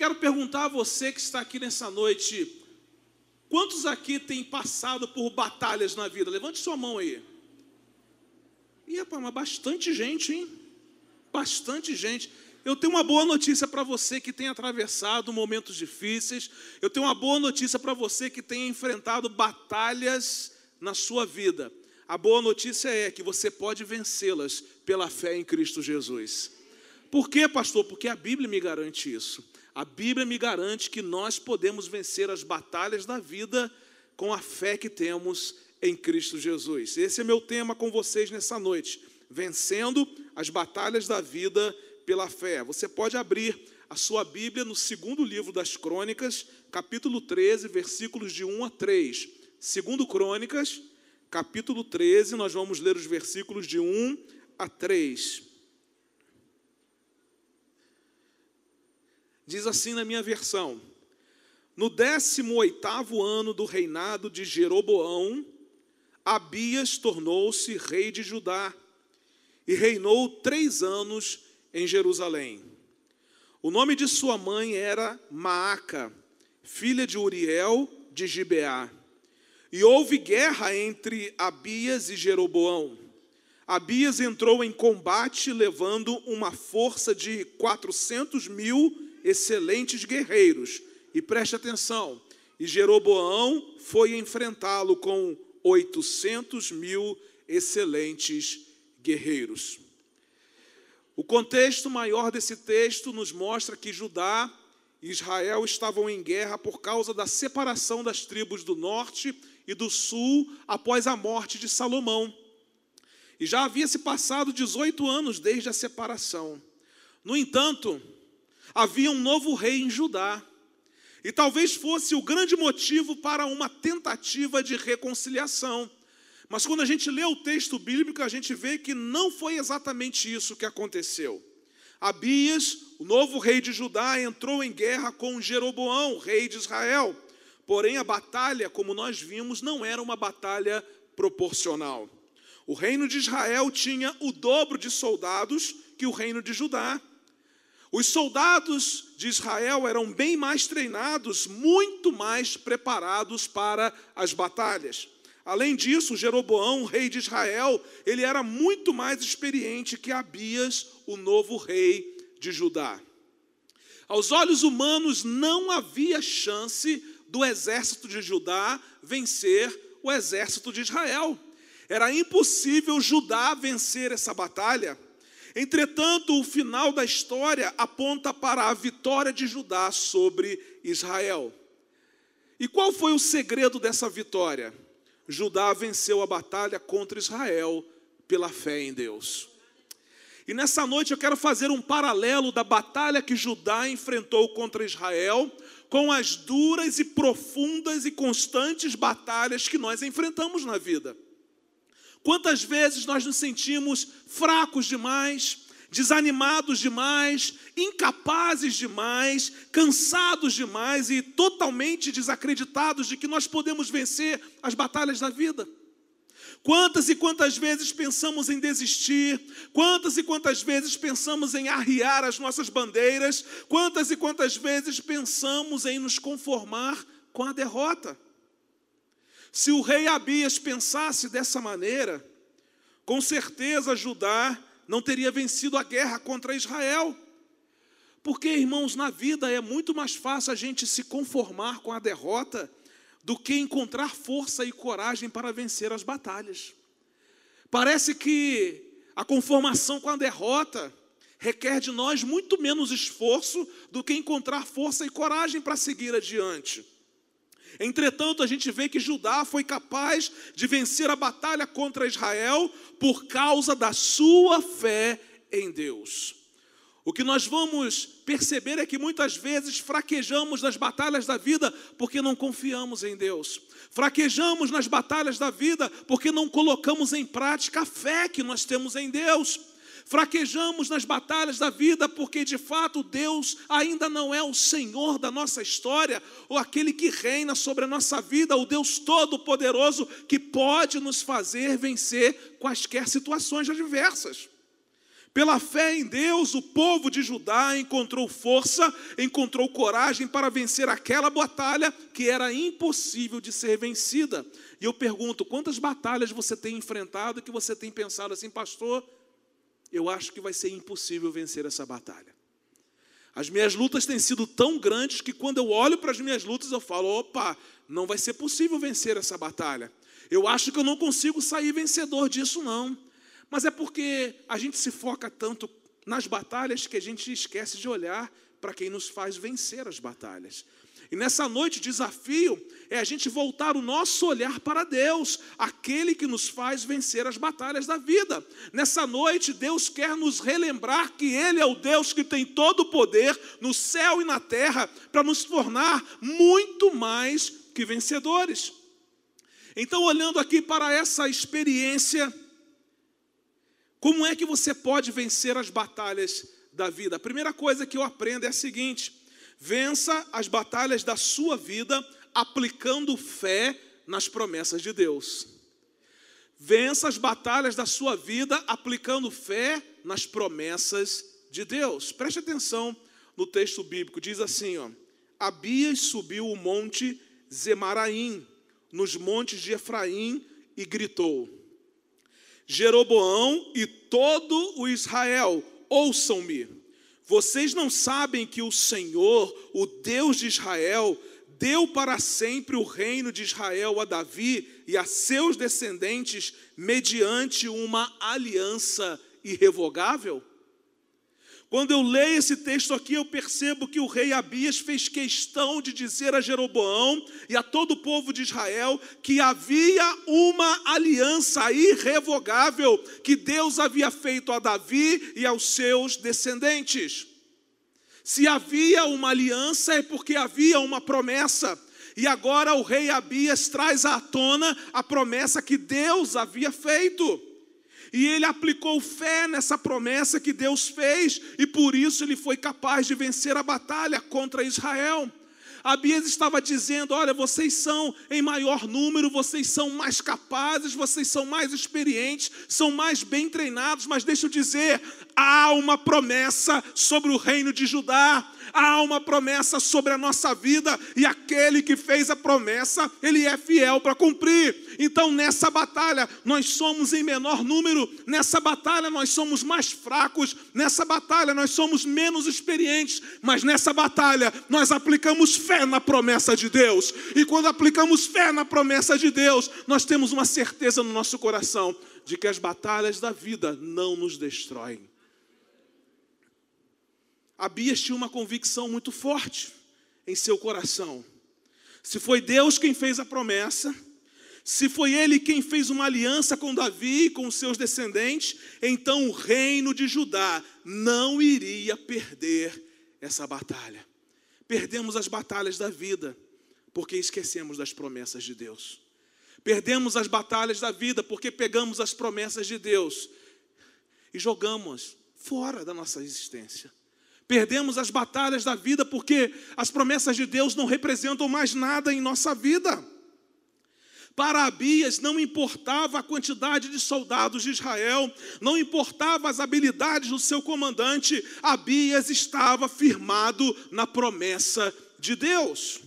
quero perguntar a você que está aqui nessa noite: quantos aqui têm passado por batalhas na vida? Levante sua mão aí. E, rapaz, bastante gente, hein? Bastante gente. Eu tenho uma boa notícia para você que tem atravessado momentos difíceis. Eu tenho uma boa notícia para você que tem enfrentado batalhas na sua vida. A boa notícia é que você pode vencê-las pela fé em Cristo Jesus. Por quê, pastor? Porque a Bíblia me garante isso. A Bíblia me garante que nós podemos vencer as batalhas da vida com a fé que temos em Cristo Jesus. Esse é meu tema com vocês nessa noite. Vencendo as batalhas da vida pela fé. Você pode abrir a sua Bíblia no segundo livro das Crônicas, capítulo 13, versículos de 1 a 3. Segundo Crônicas, capítulo 13, nós vamos ler os versículos de 1 a 3. Diz assim na minha versão: No 18 ano do reinado de Jeroboão, Abias tornou-se rei de Judá e reinou três anos em Jerusalém. O nome de sua mãe era Maaca, filha de Uriel de Gibeá. E houve guerra entre Abias e Jeroboão. Abias entrou em combate levando uma força de 400 mil excelentes guerreiros. E preste atenção, e Jeroboão foi enfrentá-lo com 800 mil excelentes guerreiros. O contexto maior desse texto nos mostra que Judá e Israel estavam em guerra por causa da separação das tribos do norte e do sul após a morte de Salomão. E já havia se passado 18 anos desde a separação. No entanto, havia um novo rei em Judá. E talvez fosse o grande motivo para uma tentativa de reconciliação. Mas quando a gente lê o texto bíblico, a gente vê que não foi exatamente isso que aconteceu. Abias, o novo rei de Judá, entrou em guerra com Jeroboão, rei de Israel. Porém, a batalha, como nós vimos, não era uma batalha proporcional. O reino de Israel tinha o dobro de soldados que o reino de Judá. Os soldados de Israel eram bem mais treinados, muito mais preparados para as batalhas. Além disso, Jeroboão, rei de Israel, ele era muito mais experiente que Abias, o novo rei de Judá. Aos olhos humanos, não havia chance do exército de Judá vencer o exército de Israel. Era impossível Judá vencer essa batalha. Entretanto, o final da história aponta para a vitória de Judá sobre Israel. E qual foi o segredo dessa vitória? Judá venceu a batalha contra Israel pela fé em Deus. E nessa noite eu quero fazer um paralelo da batalha que Judá enfrentou contra Israel com as duras e profundas e constantes batalhas que nós enfrentamos na vida. Quantas vezes nós nos sentimos fracos demais, desanimados demais, incapazes demais, cansados demais e totalmente desacreditados de que nós podemos vencer as batalhas da vida. Quantas e quantas vezes pensamos em desistir, quantas e quantas vezes pensamos em arriar as nossas bandeiras, quantas e quantas vezes pensamos em nos conformar com a derrota. Se o rei Abias pensasse dessa maneira, com certeza Judá não teria vencido a guerra contra Israel. Porque, irmãos, na vida é muito mais fácil a gente se conformar com a derrota do que encontrar força e coragem para vencer as batalhas. Parece que a conformação com a derrota requer de nós muito menos esforço do que encontrar força e coragem para seguir adiante. Entretanto, a gente vê que Judá foi capaz de vencer a batalha contra Israel por causa da sua fé em Deus. O que nós vamos perceber é que muitas vezes fraquejamos nas batalhas da vida porque não confiamos em Deus. Fraquejamos nas batalhas da vida porque não colocamos em prática a fé que nós temos em Deus. Fraquejamos nas batalhas da vida porque de fato Deus ainda não é o Senhor da nossa história, ou aquele que reina sobre a nossa vida, o Deus Todo-Poderoso que pode nos fazer vencer quaisquer situações adversas. Pela fé em Deus, o povo de Judá encontrou força, encontrou coragem para vencer aquela batalha que era impossível de ser vencida. E eu pergunto: quantas batalhas você tem enfrentado que você tem pensado assim, pastor? Eu acho que vai ser impossível vencer essa batalha. As minhas lutas têm sido tão grandes que quando eu olho para as minhas lutas eu falo: opa, não vai ser possível vencer essa batalha. Eu acho que eu não consigo sair vencedor disso, não. Mas é porque a gente se foca tanto nas batalhas que a gente esquece de olhar para quem nos faz vencer as batalhas. E nessa noite o desafio é a gente voltar o nosso olhar para Deus, aquele que nos faz vencer as batalhas da vida. Nessa noite Deus quer nos relembrar que Ele é o Deus que tem todo o poder no céu e na terra para nos tornar muito mais que vencedores. Então, olhando aqui para essa experiência como é que você pode vencer as batalhas da vida? A primeira coisa que eu aprendo é a seguinte: vença as batalhas da sua vida aplicando fé nas promessas de Deus. Vença as batalhas da sua vida aplicando fé nas promessas de Deus. Preste atenção no texto bíblico, diz assim, ó: Abias subiu o monte Zemaraim, nos montes de Efraim, e gritou: Jeroboão e todo o Israel, ouçam-me. Vocês não sabem que o Senhor, o Deus de Israel, deu para sempre o reino de Israel a Davi e a seus descendentes mediante uma aliança irrevogável? Quando eu leio esse texto aqui, eu percebo que o rei Abias fez questão de dizer a Jeroboão e a todo o povo de Israel que havia uma aliança irrevogável que Deus havia feito a Davi e aos seus descendentes. Se havia uma aliança, é porque havia uma promessa. E agora o rei Abias traz à tona a promessa que Deus havia feito. E ele aplicou fé nessa promessa que Deus fez, e por isso ele foi capaz de vencer a batalha contra Israel. Abias estava dizendo: Olha, vocês são em maior número, vocês são mais capazes, vocês são mais experientes, são mais bem treinados, mas deixa eu dizer: há uma promessa sobre o reino de Judá, há uma promessa sobre a nossa vida, e aquele que fez a promessa, ele é fiel para cumprir. Então, nessa batalha, nós somos em menor número, nessa batalha, nós somos mais fracos, nessa batalha, nós somos menos experientes, mas nessa batalha, nós aplicamos fé na promessa de Deus, e quando aplicamos fé na promessa de Deus, nós temos uma certeza no nosso coração de que as batalhas da vida não nos destroem. Abias tinha uma convicção muito forte em seu coração. Se foi Deus quem fez a promessa, se foi ele quem fez uma aliança com Davi e com seus descendentes, então o reino de Judá não iria perder essa batalha. Perdemos as batalhas da vida porque esquecemos das promessas de Deus. Perdemos as batalhas da vida porque pegamos as promessas de Deus e jogamos fora da nossa existência. Perdemos as batalhas da vida porque as promessas de Deus não representam mais nada em nossa vida. Para Abias não importava a quantidade de soldados de Israel, não importava as habilidades do seu comandante, Abias estava firmado na promessa de Deus.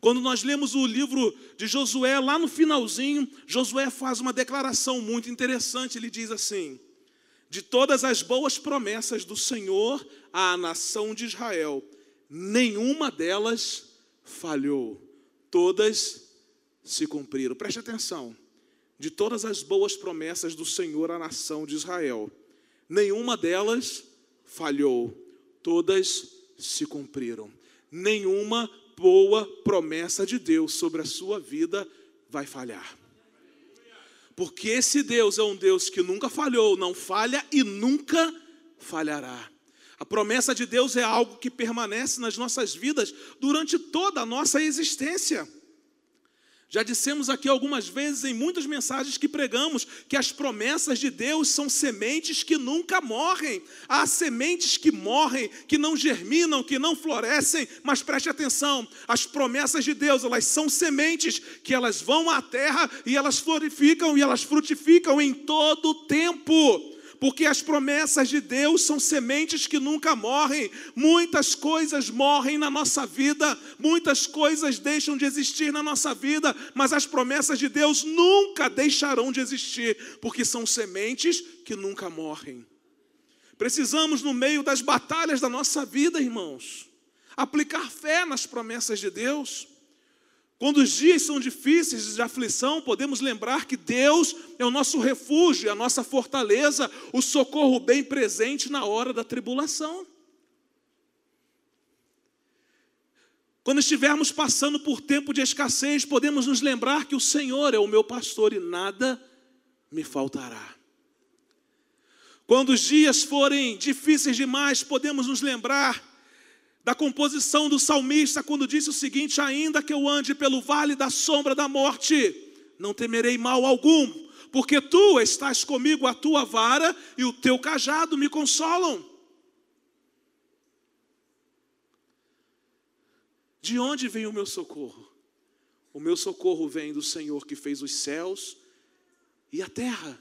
Quando nós lemos o livro de Josué, lá no finalzinho, Josué faz uma declaração muito interessante. Ele diz assim: De todas as boas promessas do Senhor à nação de Israel, nenhuma delas falhou, todas se cumpriram. Preste atenção. De todas as boas promessas do Senhor à nação de Israel, nenhuma delas falhou, todas se cumpriram. Nenhuma boa promessa de Deus sobre a sua vida vai falhar. Porque esse Deus é um Deus que nunca falhou, não falha e nunca falhará. A promessa de Deus é algo que permanece nas nossas vidas durante toda a nossa existência. Já dissemos aqui algumas vezes em muitas mensagens que pregamos que as promessas de Deus são sementes que nunca morrem. Há sementes que morrem, que não germinam, que não florescem, mas preste atenção, as promessas de Deus, elas são sementes que elas vão à terra e elas florificam e elas frutificam em todo o tempo porque as promessas de Deus são sementes que nunca morrem. Muitas coisas morrem na nossa vida, muitas coisas deixam de existir na nossa vida, mas as promessas de Deus nunca deixarão de existir, porque são sementes que nunca morrem. Precisamos, no meio das batalhas da nossa vida, irmãos, aplicar fé nas promessas de Deus. Quando os dias são difíceis de aflição, podemos lembrar que Deus é o nosso refúgio, a nossa fortaleza, o socorro bem presente na hora da tribulação. Quando estivermos passando por tempo de escassez, podemos nos lembrar que o Senhor é o meu pastor e nada me faltará. Quando os dias forem difíceis demais, podemos nos lembrar da composição do salmista, quando disse o seguinte: Ainda que eu ande pelo vale da sombra da morte, não temerei mal algum, porque tu estás comigo, a tua vara e o teu cajado me consolam. De onde vem o meu socorro? O meu socorro vem do Senhor que fez os céus e a terra.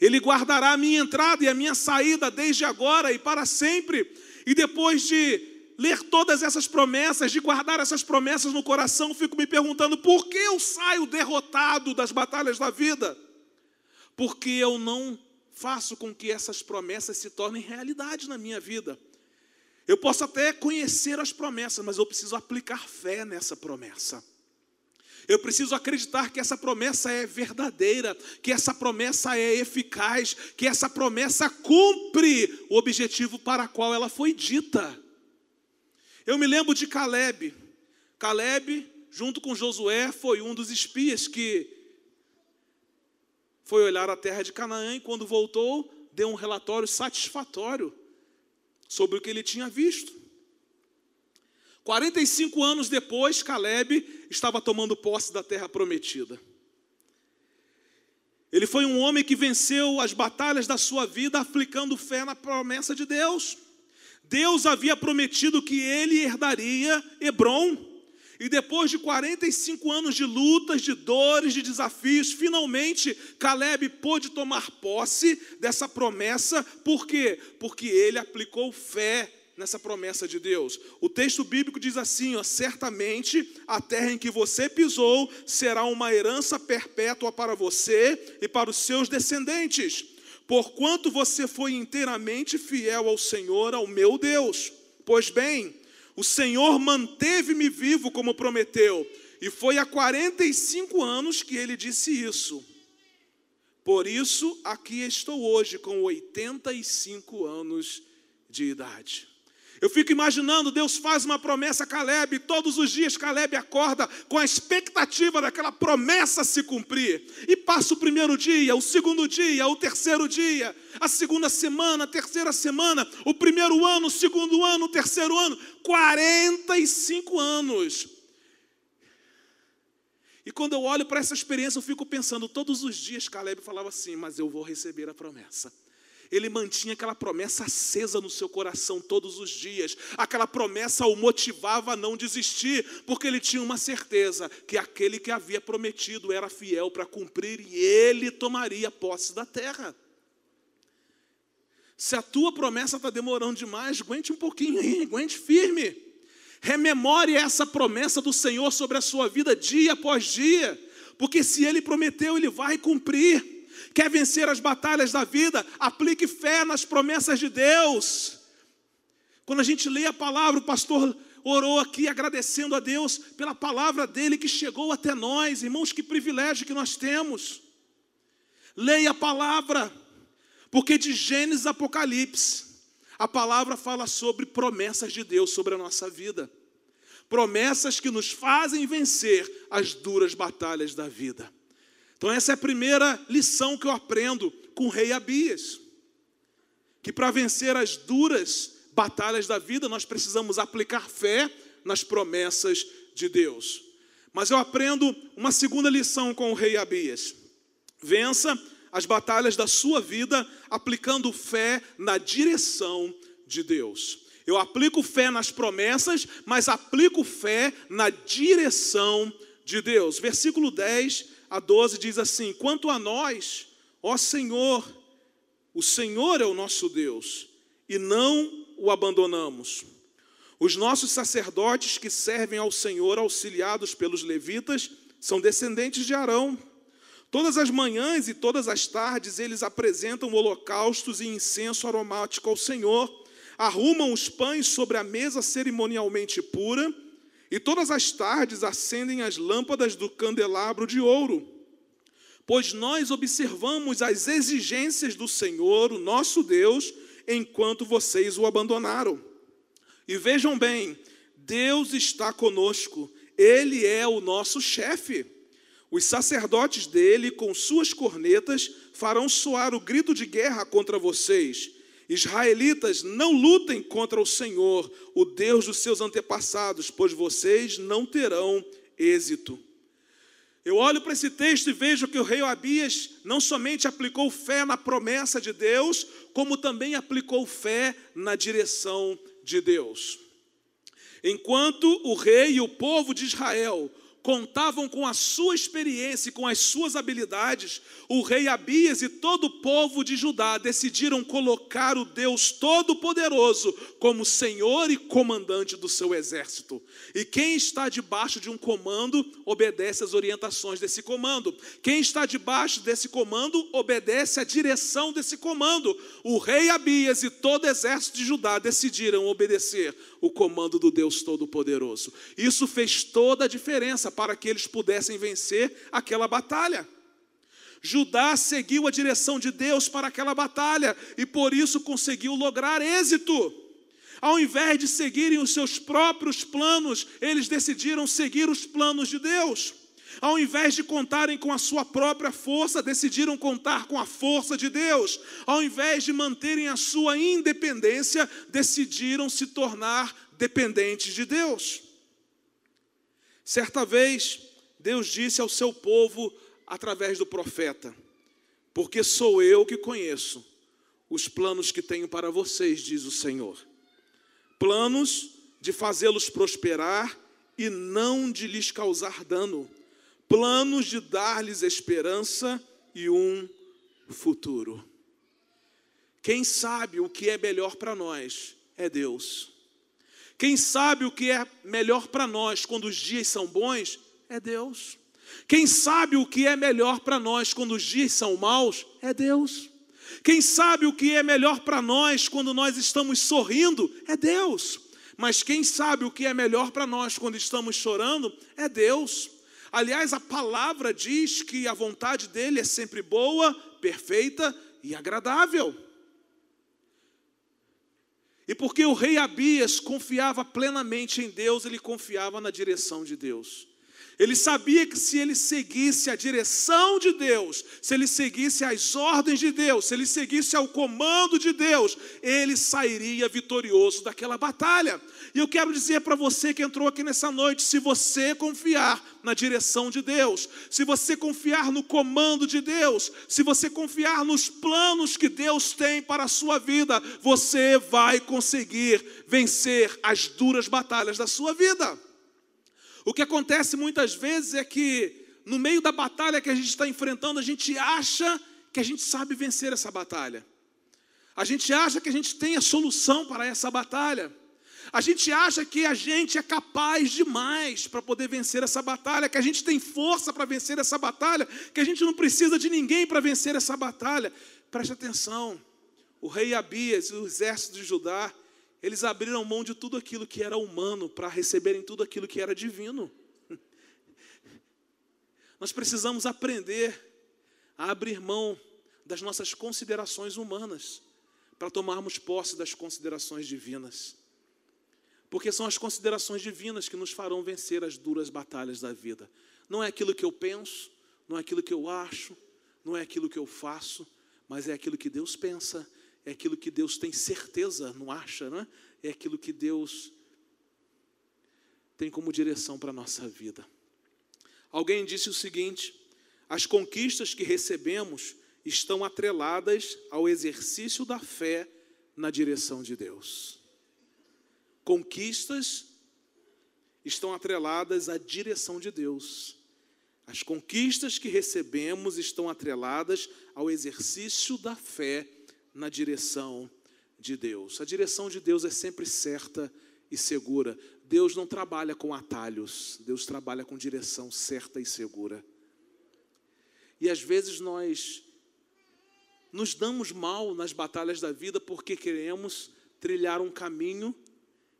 Ele guardará a minha entrada e a minha saída desde agora e para sempre. E depois de ler todas essas promessas, de guardar essas promessas no coração, fico me perguntando por que eu saio derrotado das batalhas da vida? Porque eu não faço com que essas promessas se tornem realidade na minha vida. Eu posso até conhecer as promessas, mas eu preciso aplicar fé nessa promessa. Eu preciso acreditar que essa promessa é verdadeira, que essa promessa é eficaz, que essa promessa cumpre o objetivo para qual ela foi dita. Eu me lembro de Caleb. Caleb, junto com Josué, foi um dos espias que foi olhar a terra de Canaã e, quando voltou, deu um relatório satisfatório sobre o que ele tinha visto. 45 anos depois, Caleb estava tomando posse da terra prometida. Ele foi um homem que venceu as batalhas da sua vida aplicando fé na promessa de Deus. Deus havia prometido que ele herdaria Hebron. E depois de 45 anos de lutas, de dores, de desafios, finalmente Caleb pôde tomar posse dessa promessa. Por quê? Porque ele aplicou fé nessa promessa de Deus. O texto bíblico diz assim: ó, certamente a terra em que você pisou será uma herança perpétua para você e para os seus descendentes porquanto você foi inteiramente fiel ao Senhor, ao meu Deus. Pois bem, o Senhor manteve-me vivo como prometeu, e foi há 45 anos que ele disse isso. Por isso, aqui estou hoje com 85 anos de idade. Eu fico imaginando, Deus faz uma promessa a Caleb, e todos os dias Caleb acorda com a expectativa daquela promessa se cumprir. E passa o primeiro dia, o segundo dia, o terceiro dia, a segunda semana, a terceira semana, o primeiro ano, o segundo ano, o terceiro ano, 45 anos. E quando eu olho para essa experiência, eu fico pensando, todos os dias Caleb falava assim, mas eu vou receber a promessa ele mantinha aquela promessa acesa no seu coração todos os dias. Aquela promessa o motivava a não desistir, porque ele tinha uma certeza que aquele que havia prometido era fiel para cumprir e ele tomaria posse da terra. Se a tua promessa está demorando demais, aguente um pouquinho aí, aguente firme. Rememore essa promessa do Senhor sobre a sua vida dia após dia, porque se Ele prometeu, Ele vai cumprir. Quer vencer as batalhas da vida? Aplique fé nas promessas de Deus. Quando a gente lê a palavra, o pastor orou aqui agradecendo a Deus pela palavra dele que chegou até nós. Irmãos, que privilégio que nós temos. Leia a palavra, porque de Gênesis a Apocalipse, a palavra fala sobre promessas de Deus sobre a nossa vida. Promessas que nos fazem vencer as duras batalhas da vida. Então, essa é a primeira lição que eu aprendo com o rei Abias. Que para vencer as duras batalhas da vida, nós precisamos aplicar fé nas promessas de Deus. Mas eu aprendo uma segunda lição com o rei Abias. Vença as batalhas da sua vida aplicando fé na direção de Deus. Eu aplico fé nas promessas, mas aplico fé na direção de Deus. Versículo 10 a 12 diz assim: Quanto a nós, ó Senhor, O Senhor é o nosso Deus e não o abandonamos. Os nossos sacerdotes que servem ao Senhor, auxiliados pelos levitas, são descendentes de Arão. Todas as manhãs e todas as tardes eles apresentam holocaustos e incenso aromático ao Senhor, arrumam os pães sobre a mesa cerimonialmente pura, e todas as tardes acendem as lâmpadas do candelabro de ouro. Pois nós observamos as exigências do Senhor, o nosso Deus, enquanto vocês o abandonaram. E vejam bem, Deus está conosco, Ele é o nosso chefe. Os sacerdotes dele, com suas cornetas, farão soar o grito de guerra contra vocês. Israelitas, não lutem contra o Senhor, o Deus dos seus antepassados, pois vocês não terão êxito. Eu olho para esse texto e vejo que o rei Abias não somente aplicou fé na promessa de Deus, como também aplicou fé na direção de Deus. Enquanto o rei e o povo de Israel contavam com a sua experiência e com as suas habilidades, o rei Abias e todo o povo de Judá decidiram colocar o Deus Todo-Poderoso como senhor e comandante do seu exército. E quem está debaixo de um comando obedece às orientações desse comando. Quem está debaixo desse comando obedece à direção desse comando. O rei Abias e todo o exército de Judá decidiram obedecer o comando do Deus Todo-Poderoso. Isso fez toda a diferença para que eles pudessem vencer aquela batalha. Judá seguiu a direção de Deus para aquela batalha e por isso conseguiu lograr êxito. Ao invés de seguirem os seus próprios planos, eles decidiram seguir os planos de Deus. Ao invés de contarem com a sua própria força, decidiram contar com a força de Deus. Ao invés de manterem a sua independência, decidiram se tornar dependentes de Deus. Certa vez, Deus disse ao seu povo através do profeta: Porque sou eu que conheço os planos que tenho para vocês, diz o Senhor. Planos de fazê-los prosperar e não de lhes causar dano. Planos de dar-lhes esperança e um futuro. Quem sabe o que é melhor para nós é Deus. Quem sabe o que é melhor para nós quando os dias são bons é Deus. Quem sabe o que é melhor para nós quando os dias são maus é Deus. Quem sabe o que é melhor para nós quando nós estamos sorrindo é Deus. Mas quem sabe o que é melhor para nós quando estamos chorando é Deus. Aliás, a palavra diz que a vontade dele é sempre boa, perfeita e agradável. E porque o rei Abias confiava plenamente em Deus, ele confiava na direção de Deus. Ele sabia que se ele seguisse a direção de Deus, se ele seguisse as ordens de Deus, se ele seguisse ao comando de Deus, ele sairia vitorioso daquela batalha. E eu quero dizer para você que entrou aqui nessa noite: se você confiar na direção de Deus, se você confiar no comando de Deus, se você confiar nos planos que Deus tem para a sua vida, você vai conseguir vencer as duras batalhas da sua vida. O que acontece muitas vezes é que, no meio da batalha que a gente está enfrentando, a gente acha que a gente sabe vencer essa batalha. A gente acha que a gente tem a solução para essa batalha. A gente acha que a gente é capaz demais para poder vencer essa batalha, que a gente tem força para vencer essa batalha, que a gente não precisa de ninguém para vencer essa batalha. Preste atenção: o rei Abias e o exército de Judá eles abriram mão de tudo aquilo que era humano para receberem tudo aquilo que era divino. Nós precisamos aprender a abrir mão das nossas considerações humanas para tomarmos posse das considerações divinas. Porque são as considerações divinas que nos farão vencer as duras batalhas da vida. Não é aquilo que eu penso, não é aquilo que eu acho, não é aquilo que eu faço, mas é aquilo que Deus pensa, é aquilo que Deus tem certeza, não acha, né? É aquilo que Deus tem como direção para a nossa vida. Alguém disse o seguinte: as conquistas que recebemos estão atreladas ao exercício da fé na direção de Deus. Conquistas estão atreladas à direção de Deus. As conquistas que recebemos estão atreladas ao exercício da fé na direção de Deus. A direção de Deus é sempre certa e segura. Deus não trabalha com atalhos, Deus trabalha com direção certa e segura. E às vezes nós nos damos mal nas batalhas da vida porque queremos trilhar um caminho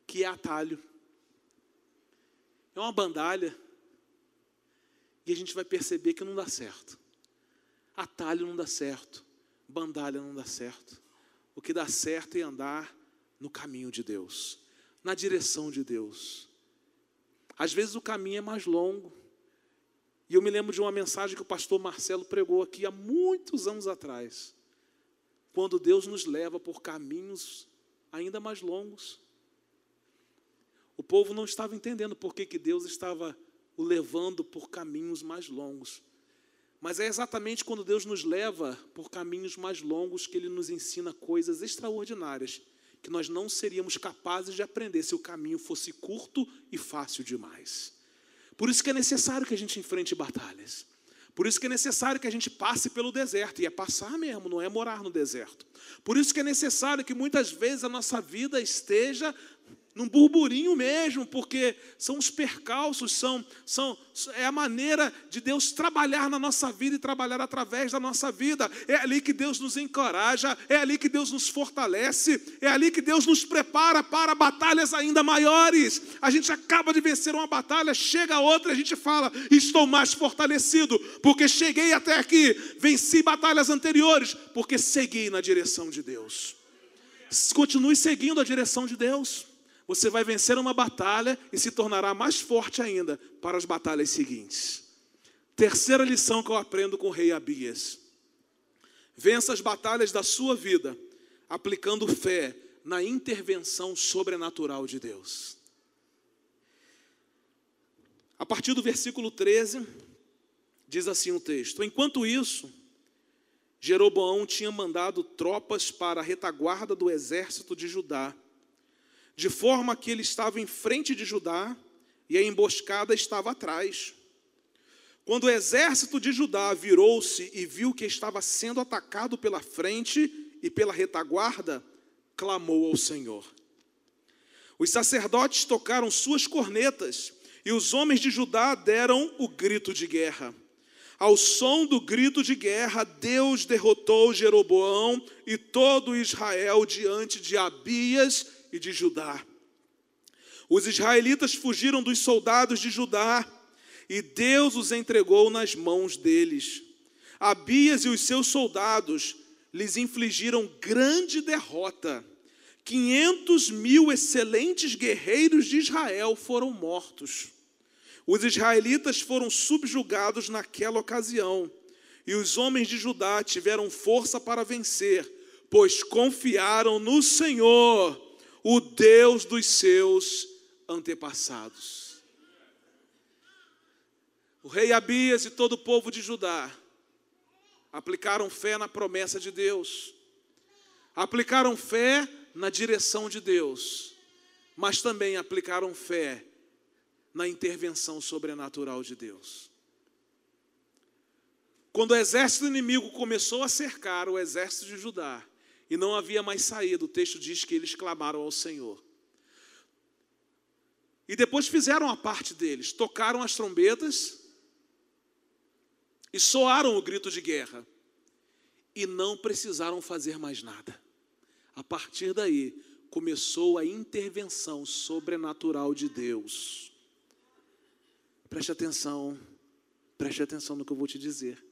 que é atalho. É uma bandalha. E a gente vai perceber que não dá certo. Atalho não dá certo. Bandalha não dá certo. O que dá certo é andar no caminho de Deus, na direção de Deus. Às vezes o caminho é mais longo. E eu me lembro de uma mensagem que o pastor Marcelo pregou aqui há muitos anos atrás. Quando Deus nos leva por caminhos ainda mais longos. O povo não estava entendendo por que, que Deus estava o levando por caminhos mais longos. Mas é exatamente quando Deus nos leva por caminhos mais longos que Ele nos ensina coisas extraordinárias que nós não seríamos capazes de aprender se o caminho fosse curto e fácil demais. Por isso que é necessário que a gente enfrente batalhas. Por isso que é necessário que a gente passe pelo deserto, e é passar mesmo, não é morar no deserto. Por isso que é necessário que muitas vezes a nossa vida esteja num burburinho mesmo, porque são os percalços, são, são, é a maneira de Deus trabalhar na nossa vida e trabalhar através da nossa vida. É ali que Deus nos encoraja, é ali que Deus nos fortalece, é ali que Deus nos prepara para batalhas ainda maiores. A gente acaba de vencer uma batalha, chega outra, a gente fala: estou mais fortalecido, porque cheguei até aqui, venci batalhas anteriores, porque segui na direção de Deus. Continue seguindo a direção de Deus você vai vencer uma batalha e se tornará mais forte ainda para as batalhas seguintes. Terceira lição que eu aprendo com o rei Abias: vença as batalhas da sua vida aplicando fé na intervenção sobrenatural de Deus. A partir do versículo 13, diz assim o texto: Enquanto isso, Jeroboão tinha mandado tropas para a retaguarda do exército de Judá de forma que ele estava em frente de Judá e a emboscada estava atrás. Quando o exército de Judá virou-se e viu que estava sendo atacado pela frente e pela retaguarda, clamou ao Senhor. Os sacerdotes tocaram suas cornetas e os homens de Judá deram o grito de guerra. Ao som do grito de guerra, Deus derrotou Jeroboão e todo Israel diante de Abias e de Judá. Os israelitas fugiram dos soldados de Judá e Deus os entregou nas mãos deles. Abias e os seus soldados lhes infligiram grande derrota. 500 mil excelentes guerreiros de Israel foram mortos. Os israelitas foram subjugados naquela ocasião, e os homens de Judá tiveram força para vencer, pois confiaram no Senhor o Deus dos seus antepassados. O rei Abias e todo o povo de Judá aplicaram fé na promessa de Deus, aplicaram fé na direção de Deus, mas também aplicaram fé na intervenção sobrenatural de Deus. Quando o exército inimigo começou a cercar o exército de Judá, e não havia mais saída. O texto diz que eles clamaram ao Senhor. E depois fizeram a parte deles, tocaram as trombetas e soaram o grito de guerra. E não precisaram fazer mais nada. A partir daí, começou a intervenção sobrenatural de Deus. Preste atenção, preste atenção no que eu vou te dizer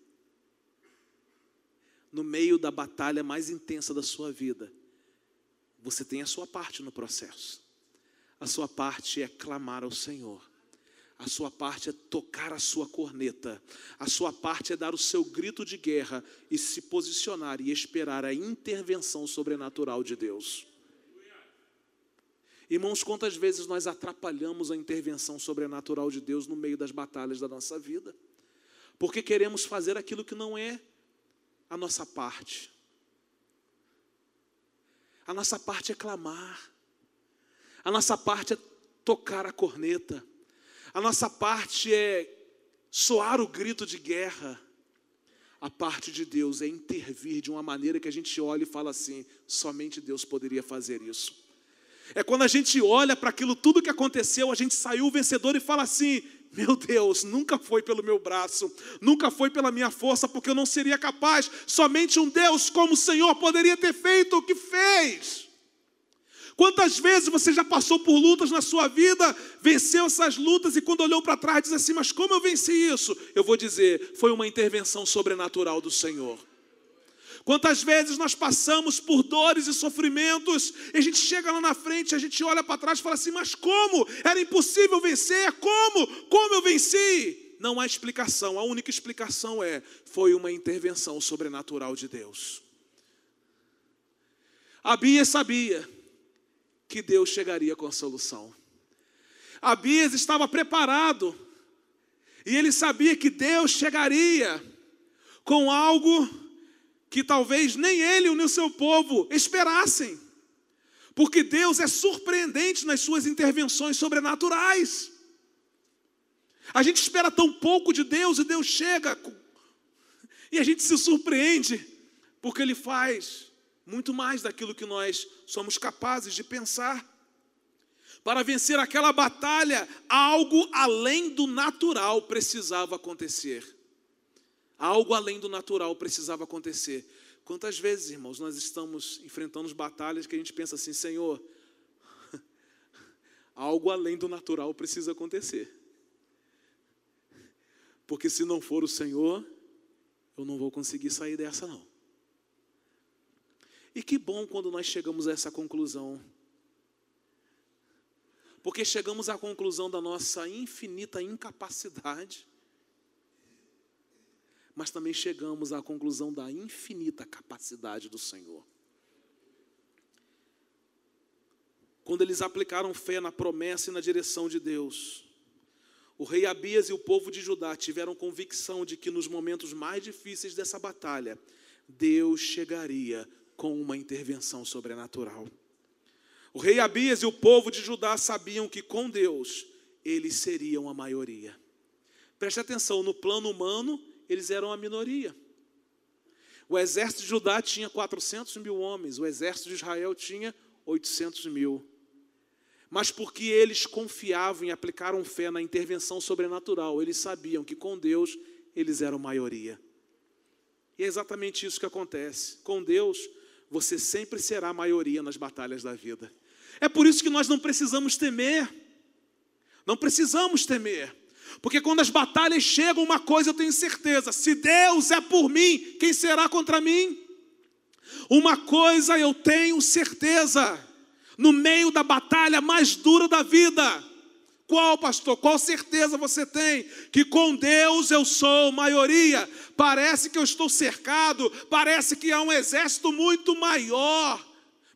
no meio da batalha mais intensa da sua vida, você tem a sua parte no processo. A sua parte é clamar ao Senhor. A sua parte é tocar a sua corneta. A sua parte é dar o seu grito de guerra e se posicionar e esperar a intervenção sobrenatural de Deus. Irmãos, quantas vezes nós atrapalhamos a intervenção sobrenatural de Deus no meio das batalhas da nossa vida? Porque queremos fazer aquilo que não é a nossa parte. A nossa parte é clamar. A nossa parte é tocar a corneta. A nossa parte é soar o grito de guerra. a parte de Deus é intervir de uma maneira que a gente olha e fala assim: somente Deus poderia fazer isso. É quando a gente olha para aquilo tudo que aconteceu, a gente saiu vencedor e fala assim: meu Deus, nunca foi pelo meu braço, nunca foi pela minha força, porque eu não seria capaz. Somente um Deus como o Senhor poderia ter feito o que fez. Quantas vezes você já passou por lutas na sua vida, venceu essas lutas e quando olhou para trás diz assim: Mas como eu venci isso? Eu vou dizer: foi uma intervenção sobrenatural do Senhor. Quantas vezes nós passamos por dores e sofrimentos, e a gente chega lá na frente, a gente olha para trás e fala assim: Mas como? Era impossível vencer? Como? Como eu venci? Não há explicação, a única explicação é: foi uma intervenção sobrenatural de Deus. Abias sabia que Deus chegaria com a solução. Abias estava preparado, e ele sabia que Deus chegaria com algo que talvez nem ele nem o seu povo esperassem, porque Deus é surpreendente nas suas intervenções sobrenaturais. A gente espera tão pouco de Deus e Deus chega, e a gente se surpreende, porque Ele faz muito mais daquilo que nós somos capazes de pensar. Para vencer aquela batalha, algo além do natural precisava acontecer. Algo além do natural precisava acontecer. Quantas vezes, irmãos, nós estamos enfrentando batalhas que a gente pensa assim, Senhor, algo além do natural precisa acontecer. Porque se não for o Senhor, eu não vou conseguir sair dessa não. E que bom quando nós chegamos a essa conclusão. Porque chegamos à conclusão da nossa infinita incapacidade, mas também chegamos à conclusão da infinita capacidade do Senhor. Quando eles aplicaram fé na promessa e na direção de Deus, o rei Abias e o povo de Judá tiveram convicção de que nos momentos mais difíceis dessa batalha, Deus chegaria com uma intervenção sobrenatural. O rei Abias e o povo de Judá sabiam que com Deus eles seriam a maioria. Preste atenção, no plano humano eles eram a minoria. O exército de Judá tinha 400 mil homens, o exército de Israel tinha 800 mil. Mas porque eles confiavam e aplicaram fé na intervenção sobrenatural, eles sabiam que com Deus eles eram maioria. E é exatamente isso que acontece. Com Deus, você sempre será maioria nas batalhas da vida. É por isso que nós não precisamos temer. Não precisamos temer. Porque quando as batalhas chegam, uma coisa eu tenho certeza: se Deus é por mim, quem será contra mim? Uma coisa eu tenho certeza: no meio da batalha mais dura da vida, qual, pastor? Qual certeza você tem? Que com Deus eu sou maioria. Parece que eu estou cercado, parece que há um exército muito maior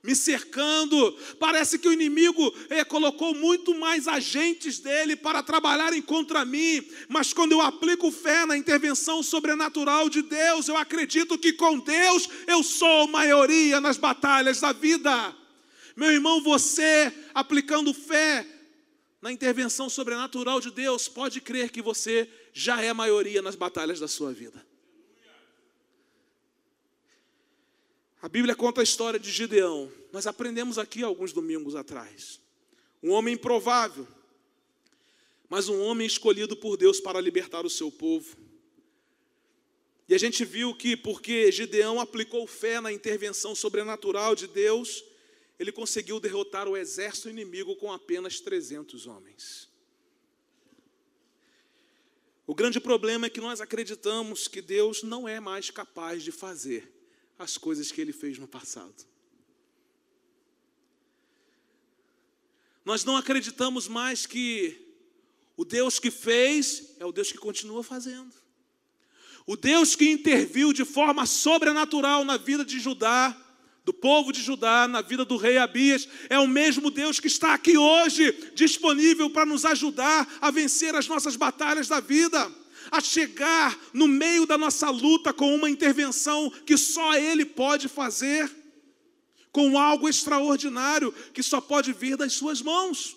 me cercando. Parece que o inimigo eh, colocou muito mais agentes dele para trabalharem contra mim. Mas quando eu aplico fé na intervenção sobrenatural de Deus, eu acredito que com Deus eu sou maioria nas batalhas da vida. Meu irmão, você aplicando fé na intervenção sobrenatural de Deus, pode crer que você já é maioria nas batalhas da sua vida. A Bíblia conta a história de Gideão. Nós aprendemos aqui alguns domingos atrás. Um homem improvável, mas um homem escolhido por Deus para libertar o seu povo. E a gente viu que porque Gideão aplicou fé na intervenção sobrenatural de Deus, ele conseguiu derrotar o exército inimigo com apenas 300 homens. O grande problema é que nós acreditamos que Deus não é mais capaz de fazer as coisas que ele fez no passado. Nós não acreditamos mais que o Deus que fez é o Deus que continua fazendo. O Deus que interviu de forma sobrenatural na vida de Judá do povo de Judá, na vida do rei Abias, é o mesmo Deus que está aqui hoje, disponível para nos ajudar a vencer as nossas batalhas da vida, a chegar no meio da nossa luta com uma intervenção que só Ele pode fazer, com algo extraordinário que só pode vir das Suas mãos.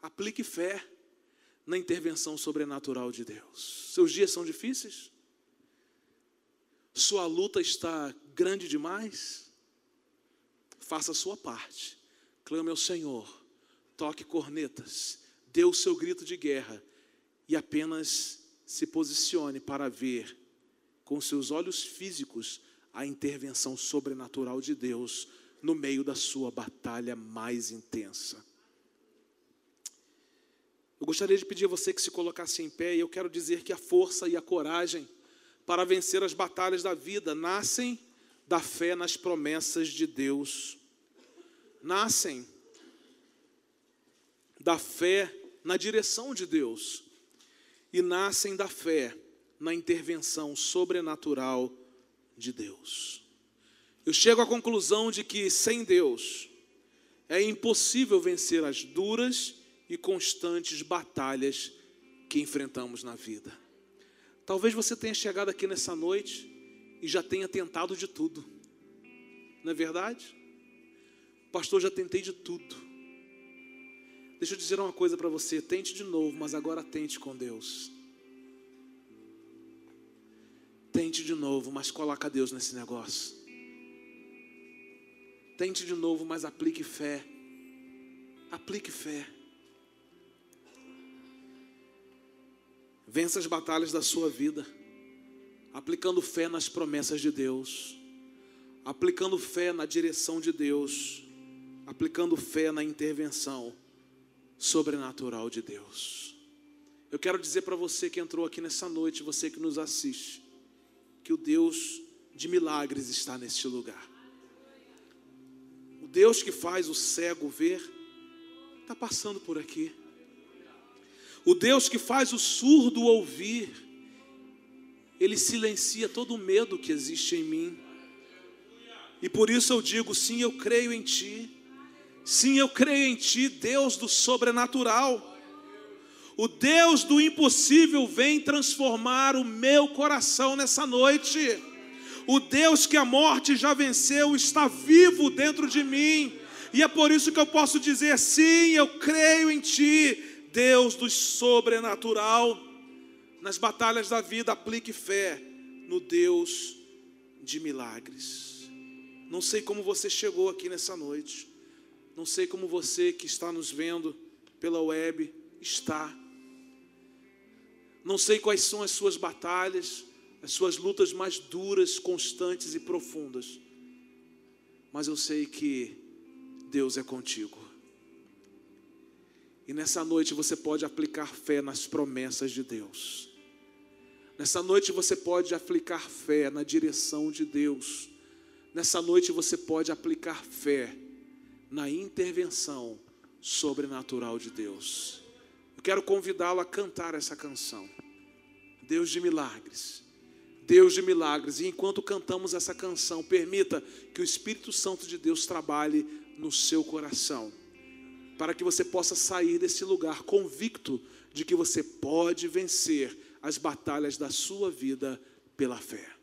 Aplique fé na intervenção sobrenatural de Deus. Seus dias são difíceis? Sua luta está grande demais? Faça a sua parte. Clame ao Senhor. Toque cornetas. Dê o seu grito de guerra. E apenas se posicione para ver com seus olhos físicos a intervenção sobrenatural de Deus no meio da sua batalha mais intensa. Eu gostaria de pedir a você que se colocasse em pé, e eu quero dizer que a força e a coragem para vencer as batalhas da vida nascem da fé nas promessas de Deus, nascem da fé na direção de Deus e nascem da fé na intervenção sobrenatural de Deus. Eu chego à conclusão de que sem Deus é impossível vencer as duras e constantes batalhas que enfrentamos na vida. Talvez você tenha chegado aqui nessa noite e já tenha tentado de tudo, não é verdade? Pastor, já tentei de tudo. Deixa eu dizer uma coisa para você: tente de novo, mas agora tente com Deus. Tente de novo, mas coloca Deus nesse negócio. Tente de novo, mas aplique fé. Aplique fé. Vença as batalhas da sua vida, aplicando fé nas promessas de Deus, aplicando fé na direção de Deus, aplicando fé na intervenção sobrenatural de Deus. Eu quero dizer para você que entrou aqui nessa noite, você que nos assiste, que o Deus de milagres está neste lugar. O Deus que faz o cego ver, está passando por aqui. O Deus que faz o surdo ouvir, Ele silencia todo o medo que existe em mim. E por isso eu digo: sim, eu creio em Ti. Sim, eu creio em Ti, Deus do sobrenatural. O Deus do impossível vem transformar o meu coração nessa noite. O Deus que a morte já venceu está vivo dentro de mim. E é por isso que eu posso dizer: sim, eu creio em Ti, Deus do sobrenatural, nas batalhas da vida, aplique fé no Deus de milagres. Não sei como você chegou aqui nessa noite, não sei como você que está nos vendo pela web está. Não sei quais são as suas batalhas, as suas lutas mais duras, constantes e profundas, mas eu sei que Deus é contigo. E nessa noite você pode aplicar fé nas promessas de Deus. Nessa noite você pode aplicar fé na direção de Deus. Nessa noite você pode aplicar fé na intervenção sobrenatural de Deus. Eu quero convidá-lo a cantar essa canção. Deus de milagres. Deus de milagres. E enquanto cantamos essa canção, permita que o Espírito Santo de Deus trabalhe no seu coração para que você possa sair desse lugar convicto de que você pode vencer as batalhas da sua vida pela fé.